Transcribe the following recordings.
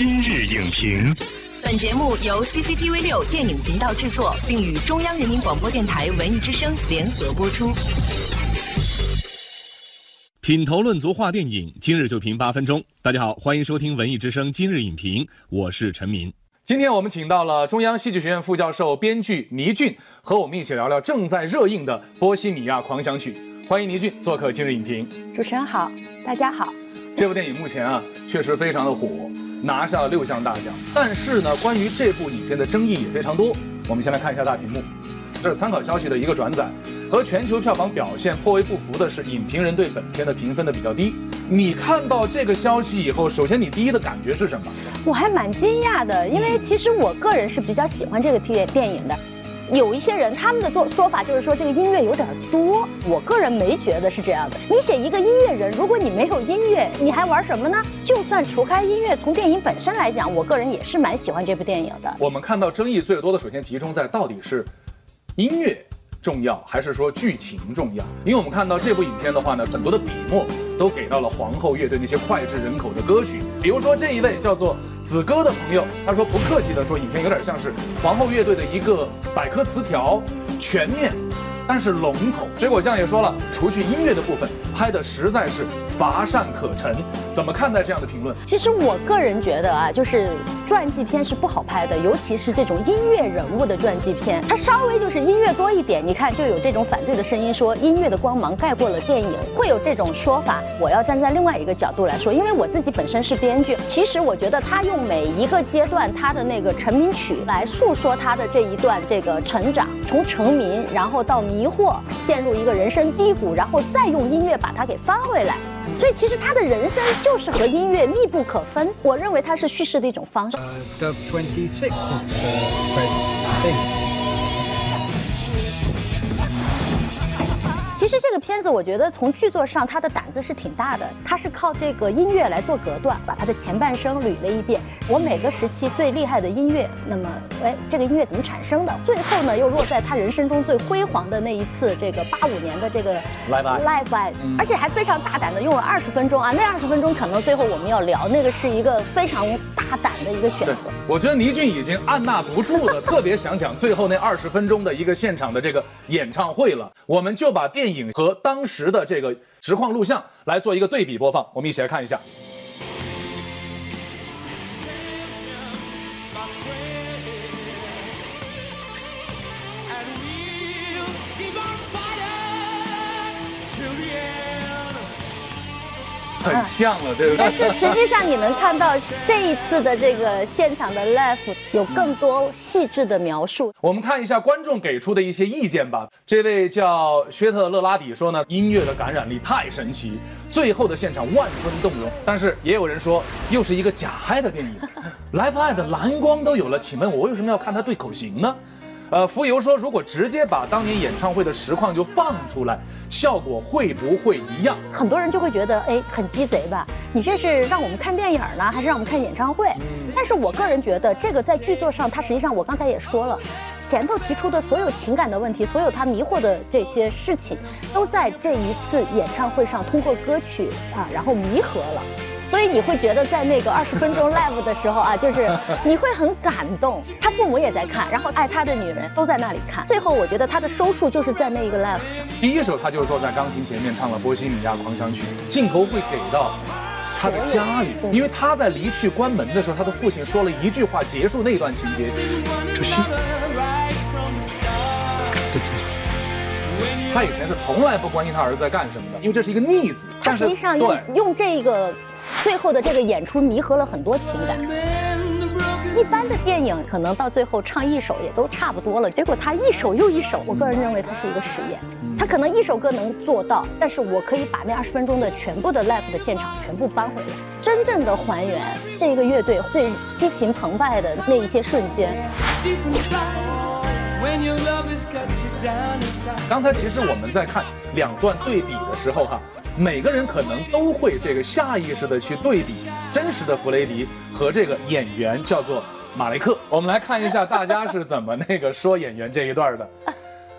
今日影评，本节目由 CCTV 六电影频道制作，并与中央人民广播电台文艺之声联合播出。品头论足话电影，今日就评八分钟。大家好，欢迎收听文艺之声今日影评，我是陈明。今天我们请到了中央戏剧学院副教授、编剧倪俊，和我们一起聊聊正在热映的《波西米亚狂想曲》。欢迎倪俊做客今日影评。主持人好，大家好。这部电影目前啊，确实非常的火，拿下了六项大奖。但是呢，关于这部影片的争议也非常多。我们先来看一下大屏幕，这是参考消息的一个转载。和全球票房表现颇为不符的是，影评人对本片的评分的比较低。你看到这个消息以后，首先你第一的感觉是什么？我还蛮惊讶的，因为其实我个人是比较喜欢这个电电影的。有一些人他们的做说法就是说这个音乐有点多，我个人没觉得是这样的。你写一个音乐人，如果你没有音乐，你还玩什么呢？就算除开音乐，从电影本身来讲，我个人也是蛮喜欢这部电影的。我们看到争议最多的，首先集中在到底是音乐。重要还是说剧情重要？因为我们看到这部影片的话呢，很多的笔墨都给到了皇后乐队那些脍炙人口的歌曲。比如说这一位叫做子歌的朋友，他说不客气的说，影片有点像是皇后乐队的一个百科词条，全面。但是笼统，水果酱也说了，除去音乐的部分，拍的实在是乏善可陈。怎么看待这样的评论？其实我个人觉得啊，就是传记片是不好拍的，尤其是这种音乐人物的传记片，它稍微就是音乐多一点，你看就有这种反对的声音，说音乐的光芒盖过了电影，会有这种说法。我要站在另外一个角度来说，因为我自己本身是编剧，其实我觉得他用每一个阶段他的那个成名曲来诉说他的这一段这个成长，从成名然后到迷。惑，陷入一个人生低谷，然后再用音乐把它给翻回来，所以其实他的人生就是和音乐密不可分。我认为它是叙事的一种方式。其实这个片子，我觉得从剧作上，他的胆子是挺大的。他是靠这个音乐来做隔断，把他的前半生捋了一遍。我每个时期最厉害的音乐，那么，哎，这个音乐怎么产生的？最后呢，又落在他人生中最辉煌的那一次，这个八五年的这个 live live，而且还非常大胆的用了二十分钟啊。那二十分钟可能最后我们要聊，那个是一个非常大胆的一个选择。我觉得倪俊已经按捺不住了，特别想讲最后那 二十分钟的一个现场的这个演唱会了。我们就把电影和当时的这个实况录像来做一个对比播放，我们一起来看一下。很像了，对不对？但是实际上你能看到这一次的这个现场的 live 有更多细致的描述。我们看一下观众给出的一些意见吧。这位叫薛特勒拉底说呢，音乐的感染力太神奇，最后的现场万分动容。但是也有人说，又是一个假嗨的电影，live 爱的蓝光都有了，请问我为什么要看他对口型呢？呃，浮游说，如果直接把当年演唱会的实况就放出来，效果会不会一样？很多人就会觉得，哎，很鸡贼吧？你这是让我们看电影呢，还是让我们看演唱会？但是我个人觉得，这个在剧作上，它实际上我刚才也说了，前头提出的所有情感的问题，所有他迷惑的这些事情，都在这一次演唱会上通过歌曲啊，然后弥合了。所以你会觉得在那个 二十分钟 live 的时候啊，就是你会很感动。他父母也在看，然后爱他的女人都在那里看。最后我觉得他的收束就是在那一个 live 上。第一首他就是坐在钢琴前面唱了《波西米亚狂想曲》，镜头会给到他的家里，因为他在离去关门的时候，他的父亲说了一句话结束那段情节。他以前是从来不关心他儿子在干什么的，因为这是一个逆子。他实际上用用这个。最后的这个演出弥合了很多情感。一般的电影可能到最后唱一首也都差不多了，结果他一首又一首，我个人认为他是一个实验。他可能一首歌能做到，但是我可以把那二十分钟的全部的 live 的现场全部搬回来，真正的还原这个乐队最激情澎湃的那一些瞬间。刚才其实我们在看两段对比的时候，哈。每个人可能都会这个下意识的去对比真实的弗雷迪和这个演员叫做马雷克。我们来看一下大家是怎么那个说演员这一段的。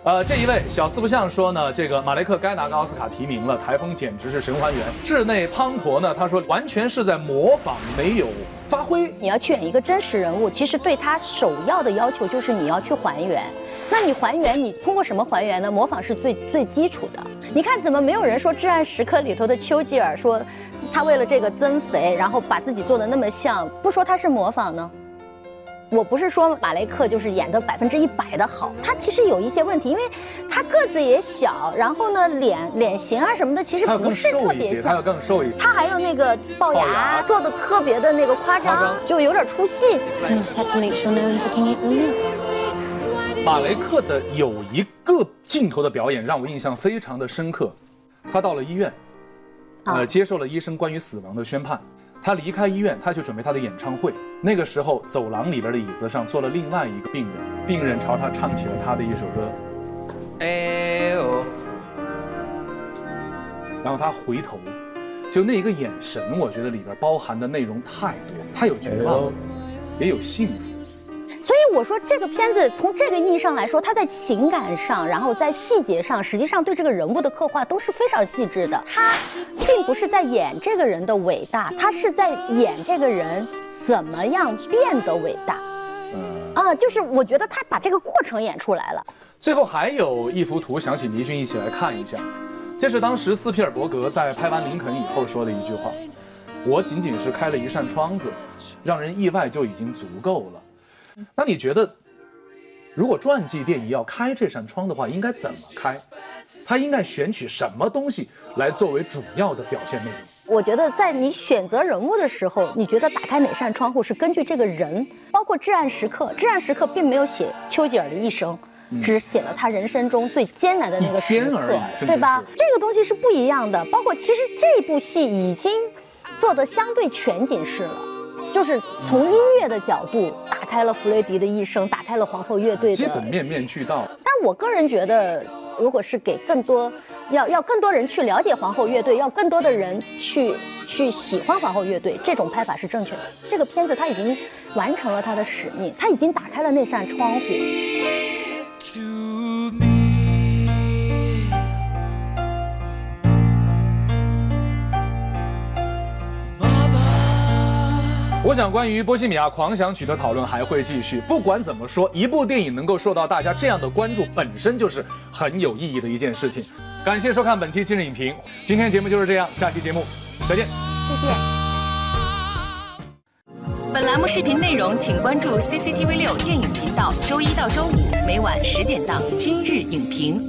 呃，这一位小四不像说呢，这个马雷克该拿个奥斯卡提名了，台风简直是神还原。智内滂沱呢，他说完全是在模仿，没有发挥。你要去演一个真实人物，其实对他首要的要求就是你要去还原。那你还原，你通过什么还原呢？模仿是最最基础的。你看，怎么没有人说《至暗时刻》里头的丘吉尔说，他为了这个增肥，然后把自己做的那么像，不说他是模仿呢？我不是说马雷克就是演的百分之一百的好，他其实有一些问题，因为他个子也小，然后呢脸脸型啊什么的其实不是特别像，他要更瘦一些，他还有那个龅牙做的特别的那个夸张，就有点出戏。马雷克的有一个镜头的表演让我印象非常的深刻，他到了医院，呃，接受了医生关于死亡的宣判。他离开医院，他去准备他的演唱会。那个时候，走廊里边的椅子上坐了另外一个病人，病人朝他唱起了他的一首歌。哎呦！然后他回头，就那一个眼神，我觉得里边包含的内容太多。他有绝望，也有幸福。我说，这个片子从这个意义上来说，它在情感上，然后在细节上，实际上对这个人物的刻画都是非常细致的。他并不是在演这个人的伟大，他是在演这个人怎么样变得伟大。嗯啊，就是我觉得他把这个过程演出来了。最后还有一幅图，想请倪军一起来看一下。这是当时斯皮尔伯格在拍完《林肯》以后说的一句话：“我仅仅是开了一扇窗子，让人意外就已经足够了。”那你觉得，如果传记电影要开这扇窗的话，应该怎么开？它应该选取什么东西来作为主要的表现内容？我觉得在你选择人物的时候，你觉得打开哪扇窗户是根据这个人，包括《至暗时刻》，《至暗时刻》并没有写丘吉尔的一生，只写了他人生中最艰难的那个时刻，对吧？这个东西是不一样的。包括其实这部戏已经做得相对全景式了。就是从音乐的角度打开了弗雷迪的一生，打开了皇后乐队的基本面面俱到。但是我个人觉得，如果是给更多要要更多人去了解皇后乐队，要更多的人去去喜欢皇后乐队，这种拍法是正确的。这个片子它已经完成了它的使命，它已经打开了那扇窗户。我想，关于《波西米亚狂想曲》的讨论还会继续。不管怎么说，一部电影能够受到大家这样的关注，本身就是很有意义的一件事情。感谢收看本期今日影评，今天节目就是这样，下期节目再见。再见。本栏目视频内容，请关注 CCTV 六电影频道，周一到周五每晚十点档《今日影评》。